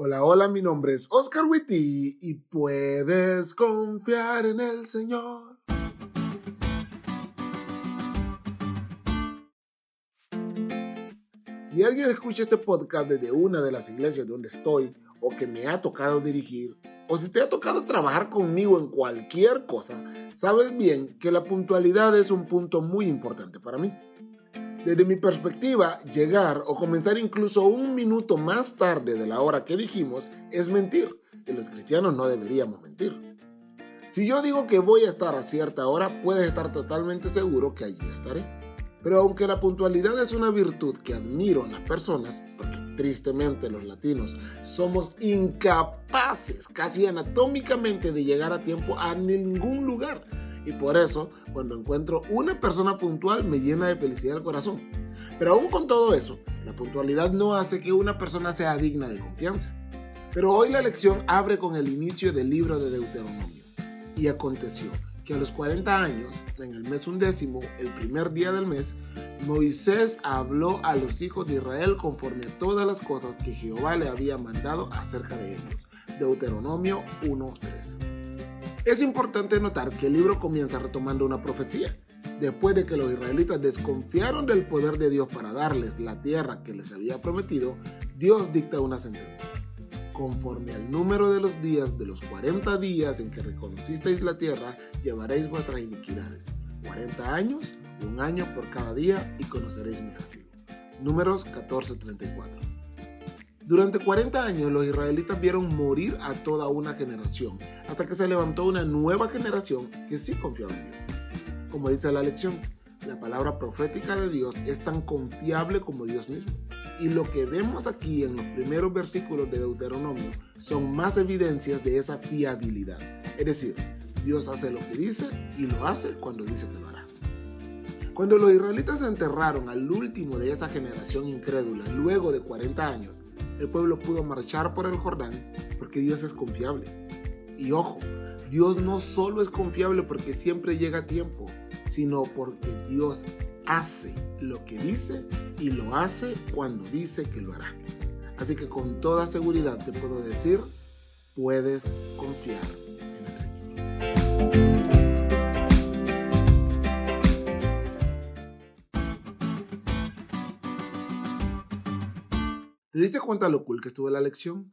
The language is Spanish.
Hola, hola, mi nombre es Oscar Witty y puedes confiar en el Señor. Si alguien escucha este podcast desde una de las iglesias donde estoy o que me ha tocado dirigir, o si te ha tocado trabajar conmigo en cualquier cosa, sabes bien que la puntualidad es un punto muy importante para mí. Desde mi perspectiva, llegar o comenzar incluso un minuto más tarde de la hora que dijimos es mentir, y los cristianos no deberíamos mentir. Si yo digo que voy a estar a cierta hora, puedes estar totalmente seguro que allí estaré. Pero aunque la puntualidad es una virtud que admiro en las personas, porque tristemente los latinos somos incapaces casi anatómicamente de llegar a tiempo a ningún lugar, y por eso, cuando encuentro una persona puntual, me llena de felicidad el corazón. Pero aún con todo eso, la puntualidad no hace que una persona sea digna de confianza. Pero hoy la lección abre con el inicio del libro de Deuteronomio. Y aconteció que a los 40 años, en el mes undécimo, el primer día del mes, Moisés habló a los hijos de Israel conforme a todas las cosas que Jehová le había mandado acerca de ellos. Deuteronomio 1.3. Es importante notar que el libro comienza retomando una profecía. Después de que los israelitas desconfiaron del poder de Dios para darles la tierra que les había prometido, Dios dicta una sentencia. Conforme al número de los días de los 40 días en que reconocisteis la tierra, llevaréis vuestras iniquidades. 40 años, un año por cada día, y conoceréis mi castigo. Números 14:34. Durante 40 años los israelitas vieron morir a toda una generación, hasta que se levantó una nueva generación que sí confiaba en Dios. Como dice la lección, la palabra profética de Dios es tan confiable como Dios mismo. Y lo que vemos aquí en los primeros versículos de Deuteronomio son más evidencias de esa fiabilidad. Es decir, Dios hace lo que dice y lo hace cuando dice que lo hará. Cuando los israelitas enterraron al último de esa generación incrédula luego de 40 años, el pueblo pudo marchar por el Jordán porque Dios es confiable. Y ojo, Dios no solo es confiable porque siempre llega a tiempo, sino porque Dios hace lo que dice y lo hace cuando dice que lo hará. Así que con toda seguridad te puedo decir, puedes confiar en el Señor. ¿Te diste cuenta lo cool que estuvo la lección?